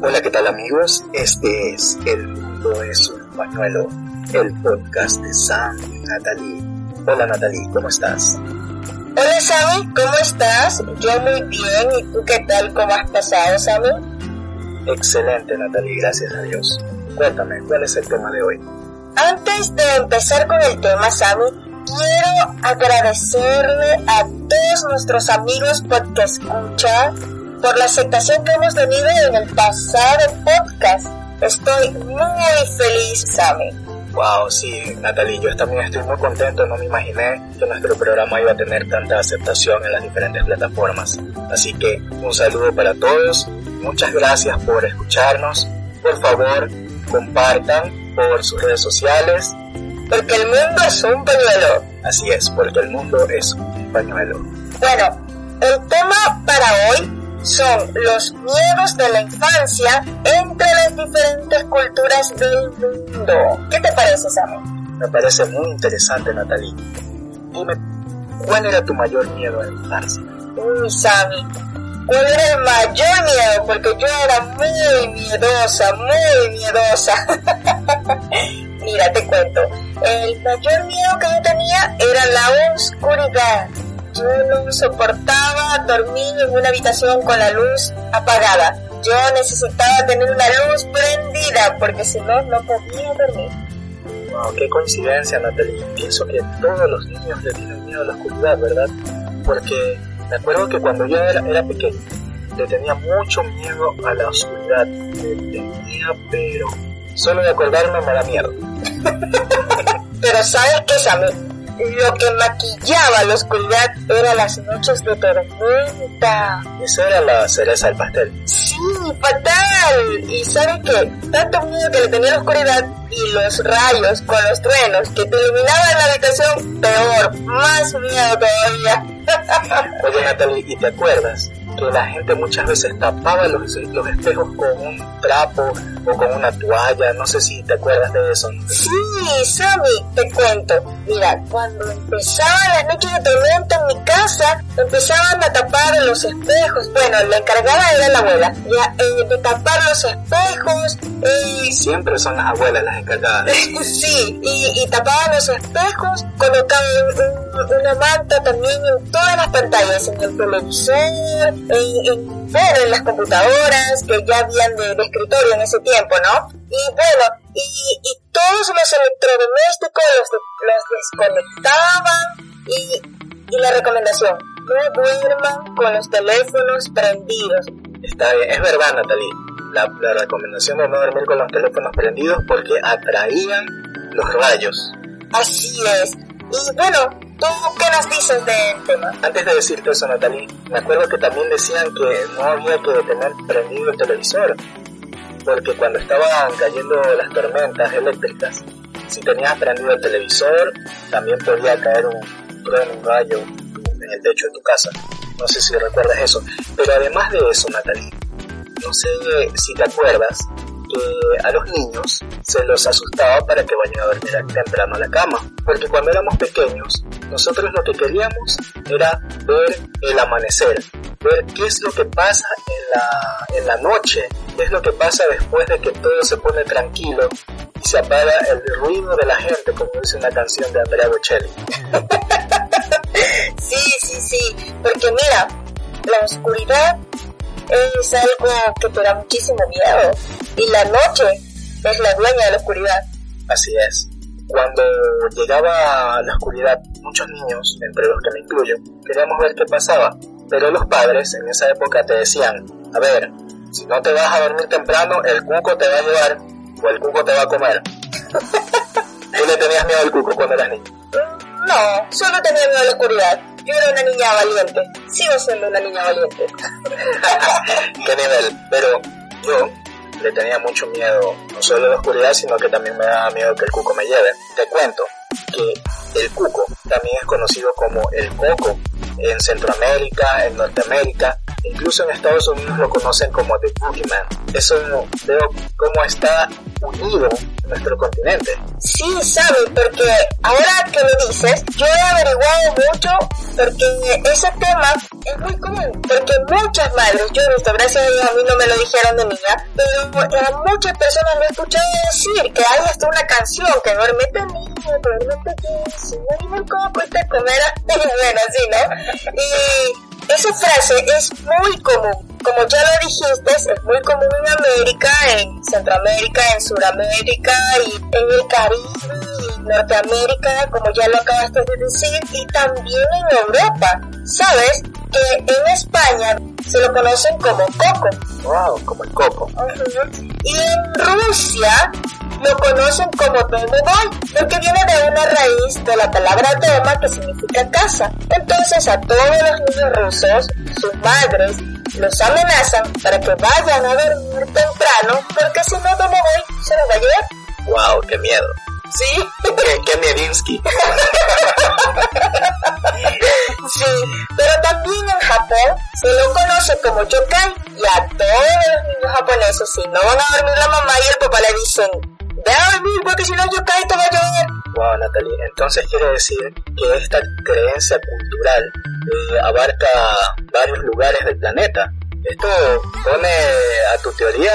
Hola, ¿qué tal amigos? Este es El Mundo es un Pañuelo, el podcast de Sam y Natalie. Hola Natalie, ¿cómo estás? Hola Sammy, ¿cómo estás? Yo muy bien, ¿y tú qué tal? ¿Cómo has pasado, Sammy? Excelente Natalie, gracias a Dios. Cuéntame, ¿cuál es el tema de hoy? Antes de empezar con el tema, Sammy, quiero agradecerle a todos nuestros amigos podcast escucha por la aceptación que hemos tenido en el pasado podcast. Estoy muy feliz, Sammy. Wow, sí, Natalie, yo también estoy muy contento, no me imaginé que nuestro programa iba a tener tanta aceptación en las diferentes plataformas. Así que un saludo para todos, muchas gracias por escucharnos, por favor compartan por sus redes sociales. Porque el mundo es un pañuelo. Así es, porque el mundo es un pañuelo. Bueno, el tema para hoy son los miedos de la infancia entre las diferentes culturas del mundo. ¿Qué te parece, Sammy? Me parece muy interesante, Natalie. Dime, ¿cuál era tu mayor miedo en la infancia? Uy, Sammy, ¿cuál era el mayor miedo? Porque yo era muy miedosa, muy miedosa. Mira, te cuento. El mayor miedo que yo tenía era la oscuridad. Yo no soportaba dormir en una habitación con la luz apagada. Yo necesitaba tener una luz prendida porque si no, no podía dormir. Wow, qué coincidencia, Natalie. Pienso que todos los niños le tienen miedo a la oscuridad, ¿verdad? Porque me acuerdo que cuando yo era, era pequeño, le tenía mucho miedo a la oscuridad. Le tenía, pero solo de acordarme me da miedo. pero ¿sabes qué, Sammy? Lo que maquillaba la oscuridad eran las noches de tormenta. Esa era la cereza del pastel. Sí, fatal. Y sabe qué? Tanto miedo que le tenía la oscuridad y los rayos con los truenos que te iluminaban la habitación, peor, más miedo todavía. Oye Natalie, ¿y te acuerdas la gente muchas veces tapaba los, los espejos con un trapo o con una toalla, no sé si te acuerdas de eso. Sí, Sammy, te cuento. Mira, cuando empezaban las noches de tormenta en mi casa, empezaban a tapar los espejos. Bueno, la encargada era la abuela, ya, eh, de tapar los espejos. Eh, Siempre son las abuelas las encargadas. sí, y, y tapaban los espejos, colocaban una manta también en todas las pantallas, en el televisor, en, en las computadoras que ya habían de, escritorio en ese tiempo, ¿no? Y bueno, y, todos los electrodomésticos los, desconectaban y, y la recomendación, no duerman con los teléfonos prendidos. Está bien, es verdad Natalie, la, la recomendación de no dormir con los teléfonos prendidos porque atraían los rayos. Así es. Y bueno, ¿Tú qué nos dices del tema? Antes de decirte eso, Natalie, me acuerdo que también decían que no había que tener prendido el televisor, porque cuando estaban cayendo las tormentas eléctricas, si tenías prendido el televisor, también podía caer un un rayo en el techo de tu casa. No sé si recuerdas eso. Pero además de eso, Natalie, no sé si te acuerdas que a los niños se los asustaba para que vayan a dormir temprano a la cama. Porque cuando éramos pequeños, nosotros lo que queríamos era ver el amanecer, ver qué es lo que pasa en la, en la noche, qué es lo que pasa después de que todo se pone tranquilo y se apaga el ruido de la gente, como dice una canción de Andrea Bocelli. sí, sí, sí, porque mira, la oscuridad es algo que te da muchísimo miedo y la noche es la dueña de la oscuridad. Así es. Cuando llegaba la oscuridad, muchos niños, entre los que me incluyo, queríamos ver qué pasaba, pero los padres en esa época te decían, a ver, si no te vas a dormir temprano, el cuco te va a llevar o el cuco te va a comer. ¿Tú le tenías miedo al cuco cuando eras niño? No, solo tenía miedo a la oscuridad. Yo era una niña valiente. Sigo siendo una niña valiente. ¿Qué nivel? Pero yo le tenía mucho miedo, no solo a la oscuridad, sino que también me daba miedo que el cuco me lleve. Te cuento que el cuco también es conocido como el coco en Centroamérica, en Norteamérica, incluso en Estados Unidos lo conocen como The Boogeyman. Eso veo cómo está unido nuestro continente. Sí, sabe, porque ahora que lo dices, yo he averiguado mucho porque ese tema es muy común, porque muchas madres, yo he visto, gracias a Dios a mí no me lo dijeron de niña, pero a muchas personas lo he escuchado decir que hay hasta una canción que duermete niño, duermete aquí, si no el coco y te comerás, bueno, así, ¿no? Y esa frase es muy común como ya lo dijiste, es muy común en América, en Centroamérica, en Sudamérica y en el Caribe y Norteamérica, como ya lo acabaste de decir, y también en Europa. ¿Sabes? Que en España se lo conocen como coco. Wow, como el coco. Y en Rusia lo conocen como Domovoy, porque viene de una raíz de la palabra Doma que significa casa. Entonces a todos los niños rusos, sus madres, los amenazan para que vayan a dormir temprano porque si no Domovoy se los va a llevar. ¡Wow! ¡Qué miedo! Sí. ¡Qué, qué miedinsky! sí, pero también en Japón se lo conoce como yokai y a todos los niños japoneses si no van a dormir la mamá y el papá le dicen ve a dormir porque si no yokai te va a llover. Wow, Natalie, entonces quiere decir que esta creencia cultural eh, abarca varios lugares del planeta. Esto pone a tu teoría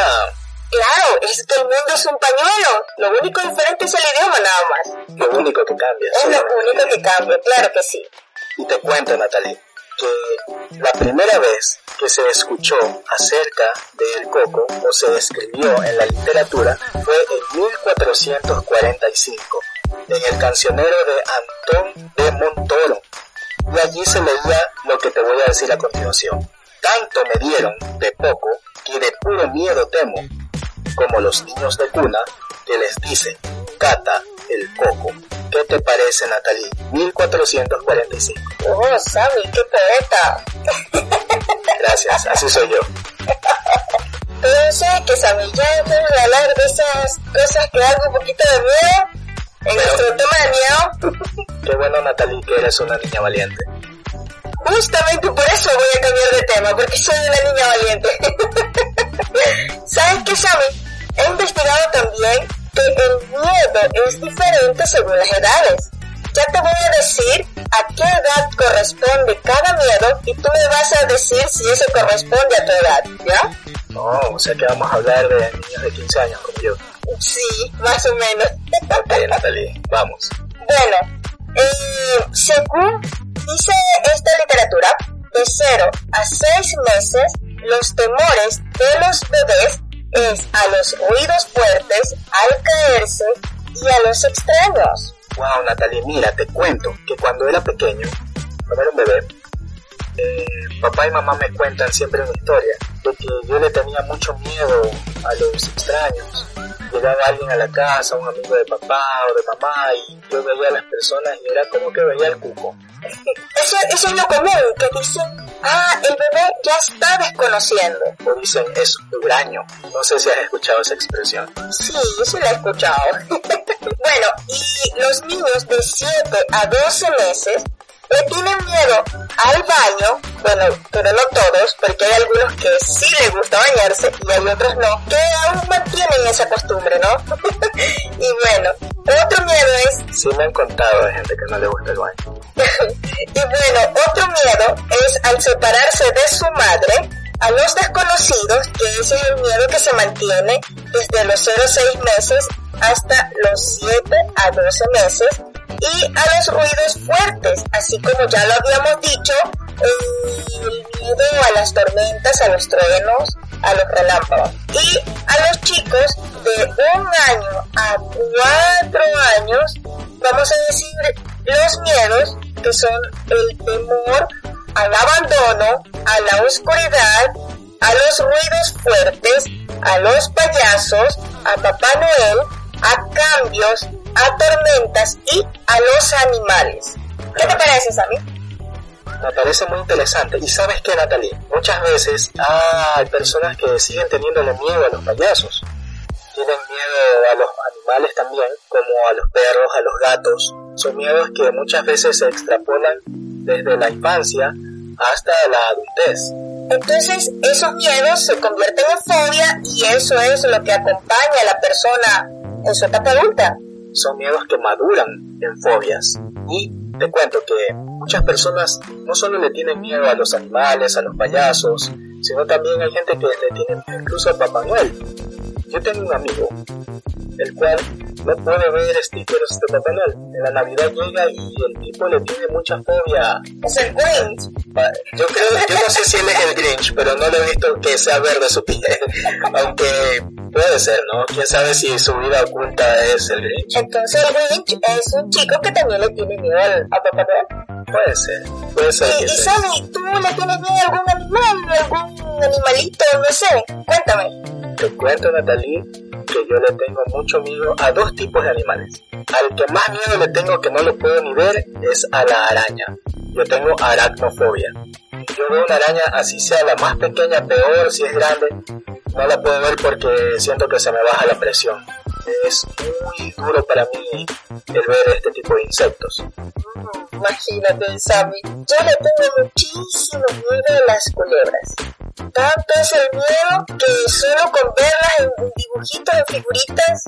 Claro, es que el mundo es un pañuelo. Lo único diferente es el idioma nada más. Lo único que cambia. Es lo único que cambia, claro que sí. Y te cuento, Natalie, que la primera vez que se escuchó acerca del coco o se escribió en la literatura fue en 1445 en el cancionero de Antón de Montoro. Y allí se leía lo que te voy a decir a continuación. Tanto me dieron de poco que de puro miedo temo como los niños de cuna que les dicen, cata el coco. ¿Qué te parece, Natalie? 1445. Oh, Sammy, qué poeta. Gracias, así soy yo. Pero sé que Sammy, ya podemos hablar de esas cosas que dan un poquito de miedo. En nuestro tema de miedo. Qué bueno, Natalie, que eres una niña valiente. Justamente por eso voy a cambiar de tema, porque soy una niña valiente. ¿Sabes qué, Sammy? He investigado también que el miedo es diferente según las edades. Ya te voy a decir a qué edad corresponde cada miedo y tú me vas a decir si eso corresponde a tu edad, ¿ya? No, o sea que vamos a hablar de niños de 15 años como yo. Sí, más o menos. Ok, Natalie, vamos. Bueno, eh, según dice esta literatura, de 0 a 6 meses, los temores de los bebés es a los ruidos fuertes, al caerse y a los extraños. Wow, Natalie, mira, te cuento que cuando era pequeño, cuando era un bebé, eh, papá y mamá me cuentan siempre una historia de que yo le tenía mucho miedo a los extraños. Llegaba alguien a la casa, un amigo de papá o de mamá, y yo veía a las personas y era como que veía el cuco. Eso, eso es lo común, que dicen, ah, el bebé ya está desconociendo. O dicen, es huraño. No sé si has escuchado esa expresión. Sí, yo sí la he escuchado. bueno, y los niños de 7 a 12 meses le tienen miedo al baño, bueno, pero no todos, porque hay algunos que sí les gusta bañarse y hay otros no, que aún mantienen esa costumbre, ¿no? y bueno, otro miedo es... Sí me han contado de gente que no le gusta el baño. y bueno, otro miedo es al separarse de su madre, a los desconocidos, que ese es el miedo que se mantiene desde los 0 a 6 meses hasta los 7 a 12 meses, y a los ruidos fuertes, así como ya lo habíamos dicho, el miedo a las tormentas, a los truenos, a los relámpagos. Y a los chicos de un año a cuatro años, vamos a decir los miedos que son el temor al abandono, a la oscuridad, a los ruidos fuertes, a los payasos, a Papá Noel, a cambios, a tormentas y a los animales. ¿Qué te parece, Sammy? Me parece muy interesante. Y sabes qué, Natalie, muchas veces hay personas que siguen teniendo miedo a los payasos. Tienen miedo a los animales también, como a los perros, a los gatos. Son miedos que muchas veces se extrapolan desde la infancia hasta la adultez. Entonces esos miedos se convierten en fobia y eso es lo que acompaña a la persona en su etapa adulta. Son miedos que maduran en fobias. Y te cuento que muchas personas no solo le tienen miedo a los animales, a los payasos, sino también hay gente que le tiene incluso a Papá Noel. Yo tengo un amigo, el cual no puede ver stickers de Papá Noel. En la Navidad llega y el tipo le tiene mucha fobia. Es el Grinch. Yo creo, yo no sé si él es el Grinch, pero no lo he visto que sea verde su piel. Aunque puede ser, ¿no? Quién sabe si su vida oculta es el Grinch. Entonces el Grinch es un chico que también le tiene miedo a Papá Noel. Puede ser, puede ser. Y, y Sammy, ¿tú le tienes miedo a algún animal, algún animalito, no sé? Cuéntame. Te cuento, Natalie, que yo le tengo mucho miedo a dos tipos de animales. Al que más miedo le tengo que no lo puedo ni ver es a la araña. Yo tengo aracnofobia. Yo veo una araña, así sea la más pequeña, peor si es grande, no la puedo ver porque siento que se me baja la presión. Es muy duro para mí el ver este tipo de insectos. Imagínate, Sammy. Yo le tengo muchísimo miedo a las culebras. Tanto es el miedo que solo con verlas en dibujitos, en figuritas,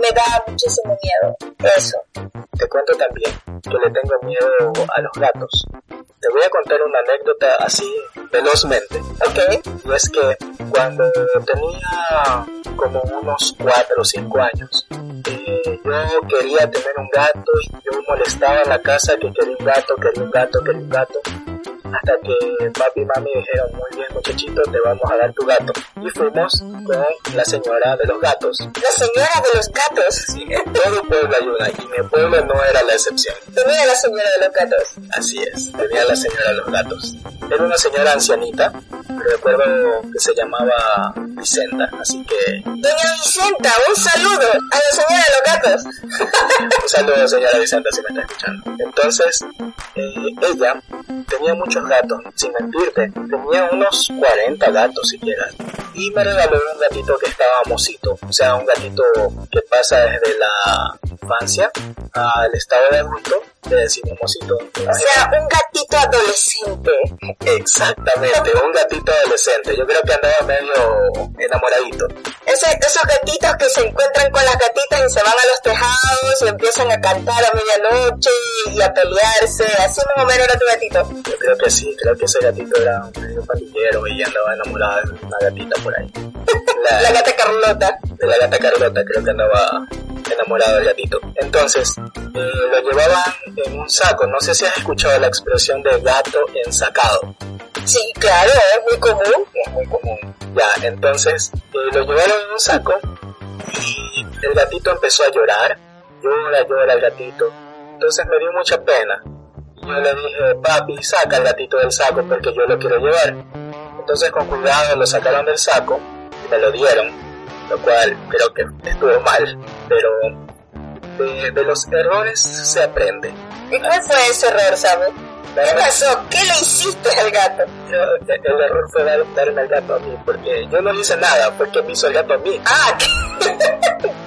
me da muchísimo miedo. Eso. Te cuento también que le tengo miedo a los gatos. Te voy a contar una anécdota así velozmente. Ok. Y es que cuando tenía como unos 4 o 5 años, eh, yo quería tener un gato y yo molestaba en la casa que quería un gato, quería un gato, quería un gato hasta que papi y mami dijeron, muy bien muchachito, te vamos a dar tu gato. Y fuimos con la señora de los gatos. La señora de los gatos. Sí, en todo pueblo hay una, y mi pueblo no era la excepción. Tenía la señora de los gatos. Así es, tenía la señora de los gatos. Era una señora ancianita, recuerdo que se llamaba Vicenta, así que... Doña Vicenta, un saludo a la señora de los gatos. un saludo señora Vicenta si me está escuchando. Entonces, eh, ella tenía muchos gatos, sin mentirte, tenía unos 40 gatos siquiera. Y me regaló un gatito que estaba mosito, o sea, un gatito que pasa desde la infancia al estado de adulto, le decimos mosito. O sea, un gatito adolescente. Exactamente, un gatito adolescente. Yo creo que andaba medio enamoradito. Ese, esos gatitos que se encuentran con las gatitas y se van a los tejados y empiezan a cantar a medianoche y a pelearse. Así más o menos era tu gatito. Yo creo que sí, creo que ese gatito era medio pandillero y andaba enamorada de una gatita por ahí. La, la gata Carlota. De la gata Carlota, creo que andaba enamorado del gatito. Entonces, eh, lo llevaban en un saco. No sé si has escuchado la expresión de gato ensacado. Sí, claro, es muy común. Es muy común. Ya, entonces eh, lo llevaron en un saco y el gatito empezó a llorar. Llora, llora el gatito. Entonces me dio mucha pena. Yo le dije, papi, saca el gatito del saco porque yo lo quiero llevar. Entonces con cuidado lo sacaron del saco y me lo dieron, lo cual creo que estuvo mal, pero de, de los errores se aprende. ¿Y cuál fue ese error, sabes? ¿Qué pasó? ¿Qué le hiciste al gato? El, el error fue dar, darme el gato a mí, porque yo no le hice nada, fue que me hizo el gato a mí. Ah, ¿qué,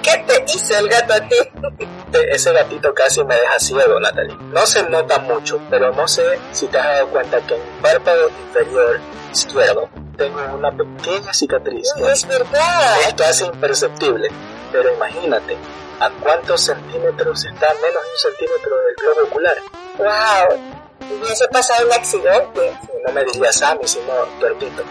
¿qué te hizo el gato a ti? Ese gatito casi me deja ciego, Natalie. No se nota mucho, pero no sé si te has dado cuenta que en mi párpado inferior izquierdo tengo una pequeña cicatriz. No, es verdad. Esto hace imperceptible, pero imagínate, ¿a cuántos centímetros está menos de un centímetro del globo ocular? Wow. Hubiese pasado un accidente. No me diría Sammy, sino Tuertito.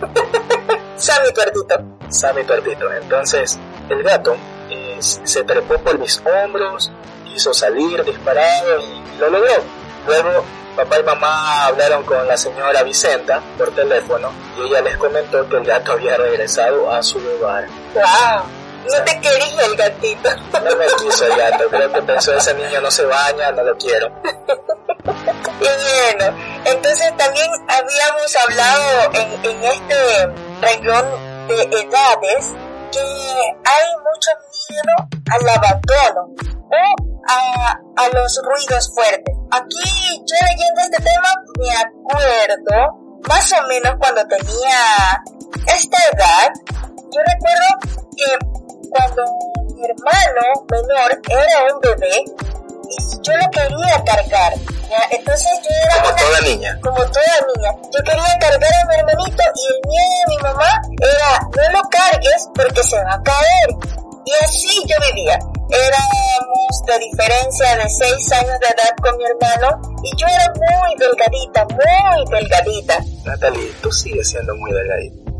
Sammy Tuertito. Sammy Tuertito. Entonces, el gato eh, se trepó por mis hombros, quiso salir disparado y lo logró. Luego, papá y mamá hablaron con la señora Vicenta por teléfono y ella les comentó que el gato había regresado a su lugar. ¡Wow! No te quería el gatito. No me quiso el gato, creo que pensó ese niño no se baña, no lo quiero. Y bueno, entonces también habíamos hablado en, en este renglón de edades que hay mucho miedo al abandono o a, a los ruidos fuertes. Aquí yo leyendo este tema me acuerdo más o menos cuando tenía esta edad, yo recuerdo que cuando mi hermano menor era un bebé y yo lo quería cargar Entonces yo era como toda niña. Como toda niña. Yo quería cargar a mi hermanito y el miedo de mi mamá era no lo cargues porque se va a caer. Y así yo vivía. Éramos de diferencia de 6 años de edad con mi hermano y yo era muy delgadita, muy delgadita. Natalie, tú sigues siendo muy delgadita.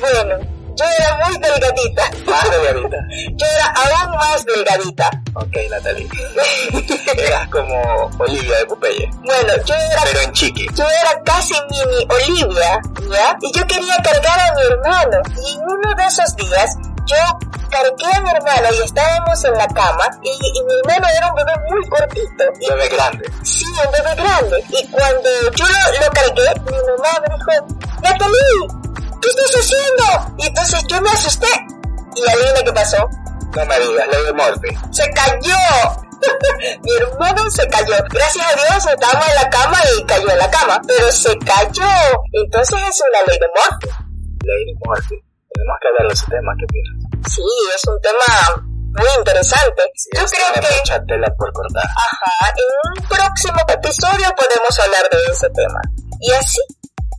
Bueno, yo era muy delgadita. Más delgadita. Yo era aún más delgadita. Ok, Natalie. Eras como Olivia de Popeye. Bueno, yo era... Pero en chiqui. Yo era casi mini Olivia, ¿ya? Y yo quería cargar a mi hermano. Y uno de esos días, yo cargué a mi hermano y estábamos en la cama y, mi hermano era un bebé muy cortito. Un bebé grande. Sí, un bebé grande. Y cuando yo lo, lo cargué, mi mamá me dijo, Natalie, ¿qué estás haciendo? Y entonces yo me asusté. ¿Y adivina qué pasó? No me digas, ley de Murphy. ¡Se cayó! Mi hermano se cayó. Gracias a Dios estábamos en la cama y cayó en la cama. Pero se cayó. Entonces es una ley de Murphy. Ley de Murphy. Tenemos que hablar de ese tema, ¿qué piensas? Sí, es un tema muy interesante. Yo creo que... mucha tela por cortar. Ajá, en un próximo episodio podemos hablar de ese tema. Y así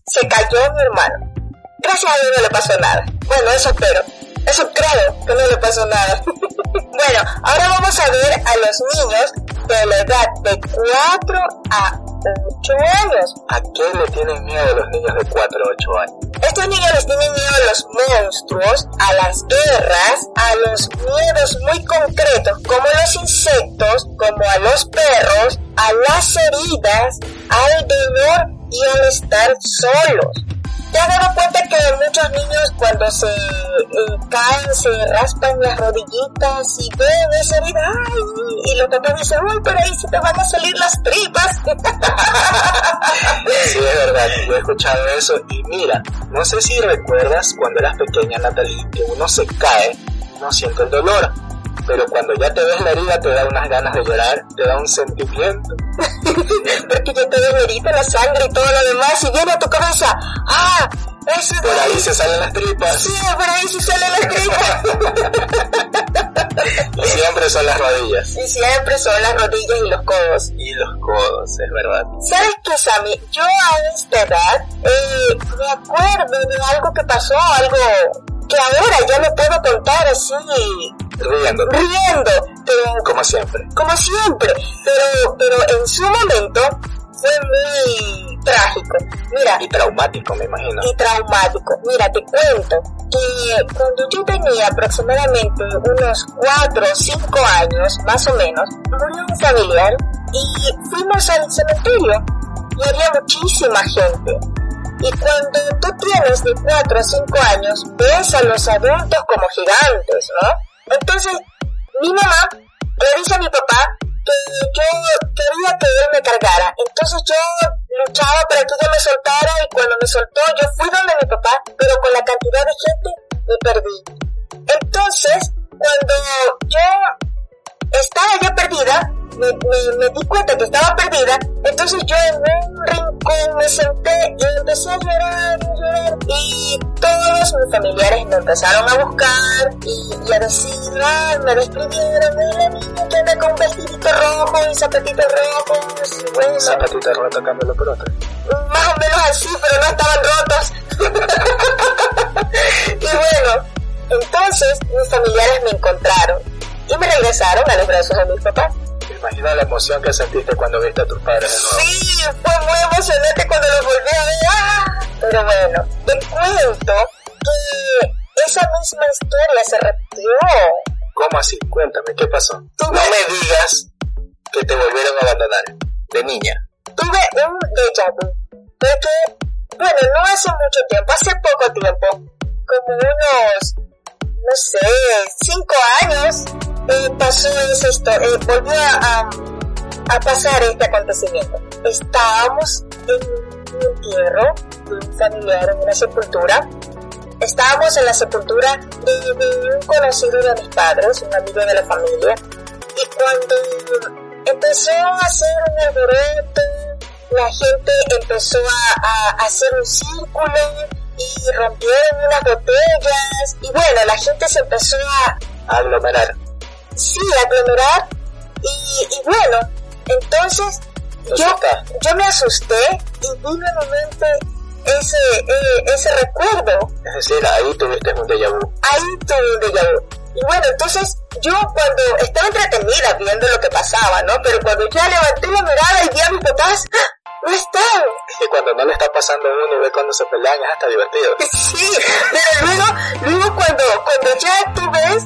se cayó mi hermano. Gracias a Dios no le pasó nada. Bueno, eso espero. Eso creo que no le pasó nada. bueno, ahora vamos a ver a los niños de la edad de 4 a 8 años. ¿A qué le tienen miedo los niños de 4 a 8 años? Estos niños les tienen miedo a los monstruos, a las guerras, a los miedos muy concretos, como los insectos, como a los perros, a las heridas, al dolor y al estar solos. ¿Te has dado cuenta que muchos niños cuando se eh, caen, se raspan las rodillitas y ven esa herida, ¡ay! Y los papás dicen, uy, pero ahí se te van a salir las tripas. sí, es verdad, yo he escuchado eso y mira, no sé si recuerdas cuando eras pequeña, Natalie, que uno se cae, no siente el dolor, pero cuando ya te ves la herida te da unas ganas de llorar, te da un sentimiento. Porque ya te ves la herida, la sangre y todo lo demás y viene a tu cabeza, ah, eso Por ahí se salen las tripas. Sí, por ahí se salen las tripas. y siempre son las rodillas. Y siempre son las rodillas y los codos. Y los codos, es verdad. ¿Sabes qué, Sammy? Yo a esta edad eh, me acuerdo de algo que pasó, algo que ahora ya me puedo contar así riendo. Riendo, pero... Como siempre. Como siempre, pero, pero en su momento fue muy trágico. Mira. Y traumático, me imagino. Y traumático. Mira, te cuento que cuando yo tenía aproximadamente unos 4 o 5 años, más o menos, murió un familiar y fuimos al cementerio y había muchísima gente. Y cuando tú tienes de 4 a 5 años, ves a los adultos como gigantes, ¿no? Entonces, mi mamá le dice a mi papá que yo quería que él me cargara. Entonces yo luchaba para que ella me soltara y cuando me soltó yo fui donde mi papá, pero con la cantidad de gente me perdí. Entonces, cuando yo estaba ya perdida, me, me, di cuenta que estaba perdida, entonces yo en un rincón me senté y empecé a llorar, a llorar, y todos mis familiares me empezaron a buscar y, a decir, ah, me despidieron, y la niña que anda con vestidito rojo y zapatitos rojos, y bueno. Zapatitos rotos, cámbialo por otro. Más o menos así, pero no estaban rotos. y bueno, entonces mis familiares me encontraron y me regresaron a los brazos de mis papás. Imagina la emoción que sentiste cuando viste a tus padres de nuevo. Sí, fue muy emocionante cuando los volví a ver. ¡Ah! Pero bueno, te cuento que esa misma historia se repitió. ¿Cómo así? Cuéntame, ¿qué pasó? No me digas que te volvieron a abandonar, de niña. Tuve un déjà vu, porque, bueno, no hace mucho tiempo, hace poco tiempo, como unos, no sé, cinco años, eh, pasó esto, eh, volvió a, a, pasar este acontecimiento. Estábamos en un entierro de un familiar, en una sepultura. Estábamos en la sepultura de, un conocido de mis padres, un amigo de la familia. Y cuando empezó a hacer un alboroto, la gente empezó a, a hacer un círculo y rompieron unas botellas. Y bueno, la gente se empezó a aglomerar sí, aglomerar y, y bueno, entonces yo, yo me asusté y vino a mi mente ese, eh, ese recuerdo. Es decir, ahí tuviste un déjà vu. Ahí tuve un déjà vu. Y bueno, entonces yo cuando estaba entretenida viendo lo que pasaba, ¿no? Pero cuando ya levanté la mirada y vi a mis papás, ¡ah! No están. Y cuando no le está pasando uno y ve cuando se pelean es hasta divertido. Sí, pero luego, luego cuando, cuando ya tú ves,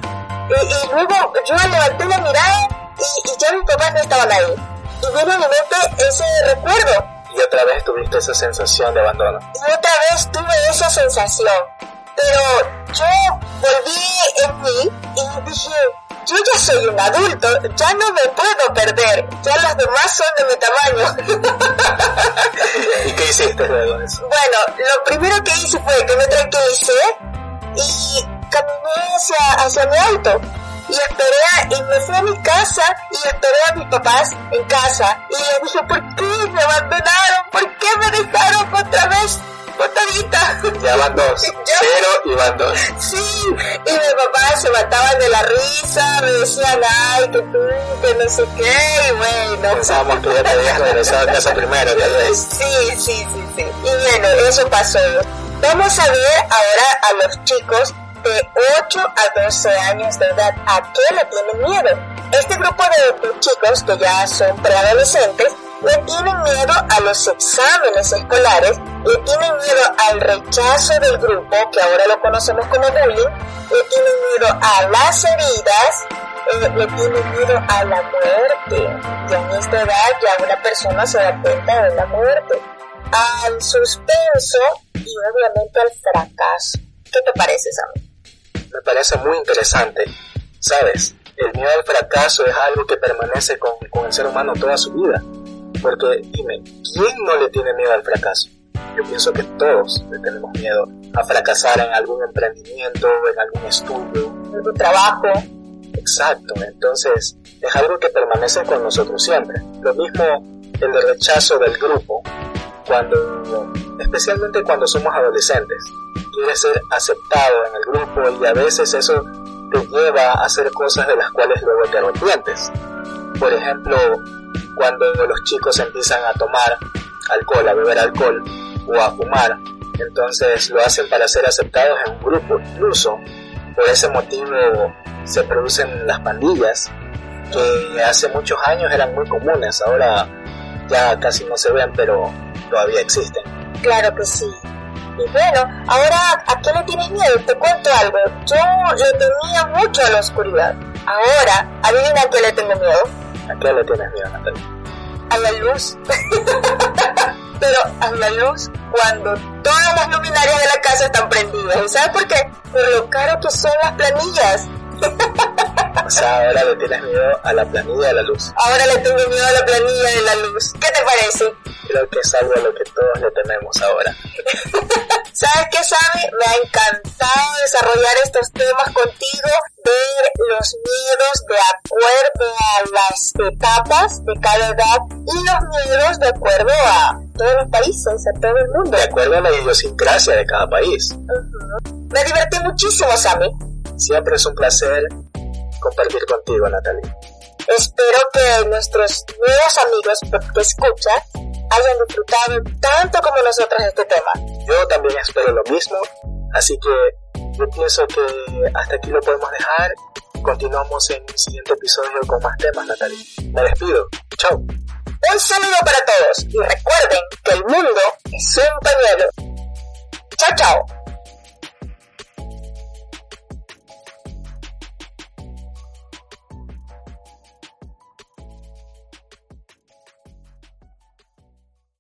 y, luego yo levanté la mirada y, y, ya mis papás no estaban ahí. Y vino a mi mente ese recuerdo. Y otra vez tuviste esa sensación de abandono. Y otra vez tuve esa sensación. Pero yo volví en mí y dije, yo ya soy un adulto, ya no me puedo perder, ya los demás son de mi tamaño. ¿Y qué hiciste luego de eso? Bueno, lo primero que hice fue que me tranquilicé y caminé hacia, hacia mi auto y esperé y me fui a mi casa y esperé a mis papás en casa y les dije, ¿por qué me abandonaron? ¿Por qué me dejaron otra vez botadita? Ya van dos, cero y van dos. Sí, y mi papá se mataban de la risa, me decían, ay, que tú, que no sé qué, y bueno. Pensábamos que ya te habías regresado a casa primero, tal vez. Sí, sí, sí, sí. Y bueno, eso pasó. Vamos a ver ahora a los chicos de 8 a 12 años de edad. ¿A qué le tienen miedo? Este grupo de, chicos que ya son preadolescentes le tienen miedo a los exámenes escolares, le tienen miedo al rechazo del grupo, que ahora lo conocemos como bullying, le tienen miedo a las heridas, eh, le tienen miedo a la muerte. Ya en esta edad ya una persona se da cuenta de la muerte, al suspenso y obviamente al fracaso. ¿Qué te parece, Sam? me parece muy interesante. ¿Sabes? El miedo al fracaso es algo que permanece con, con el ser humano toda su vida. Porque dime, ¿quién no le tiene miedo al fracaso? Yo pienso que todos le tenemos miedo a fracasar en algún emprendimiento, en algún estudio, en algún trabajo. Exacto, entonces es algo que permanece con nosotros siempre. Lo mismo el rechazo del grupo, cuando, especialmente cuando somos adolescentes quieres ser aceptado en el grupo y a veces eso te lleva a hacer cosas de las cuales luego te arrepientes. Por ejemplo, cuando los chicos empiezan a tomar alcohol, a beber alcohol o a fumar, entonces lo hacen para ser aceptados en un grupo. Incluso por ese motivo se producen las pandillas que hace muchos años eran muy comunes, ahora ya casi no se ven, pero todavía existen. Claro que sí. Y bueno, ahora, ¿a qué le tienes miedo? Te cuento algo. Yo le tenía mucho a la oscuridad. Ahora, adivina a qué le tengo miedo. ¿A qué le tienes miedo, Natalia? A la luz. Pero a la luz cuando todas las luminarias de la casa están prendidas. ¿Sabes por qué? Por lo caro que son las planillas. O sea, ahora le tienes miedo a la planilla de la luz. Ahora le tengo miedo a la planilla de la luz. ¿Qué te parece? Creo que es algo a lo que todos le tenemos ahora. ¿Sabes qué, Sammy? Me ha encantado desarrollar estos temas contigo, ver los miedos de acuerdo a las etapas de cada edad y los miedos de acuerdo a todos los países, a todo el mundo. De acuerdo a la idiosincrasia de cada país. Me divertí muchísimo, Sammy. Siempre es un placer compartir contigo, Natalie. Espero que nuestros nuevos amigos que escuchan hayan disfrutado tanto como nosotros este tema. Yo también espero lo mismo, así que yo pienso que hasta aquí lo podemos dejar. Continuamos en el siguiente episodio con más temas, Natalie. Me despido. Chao. Un saludo para todos y recuerden que el mundo es un pañuelo. Chao, chao.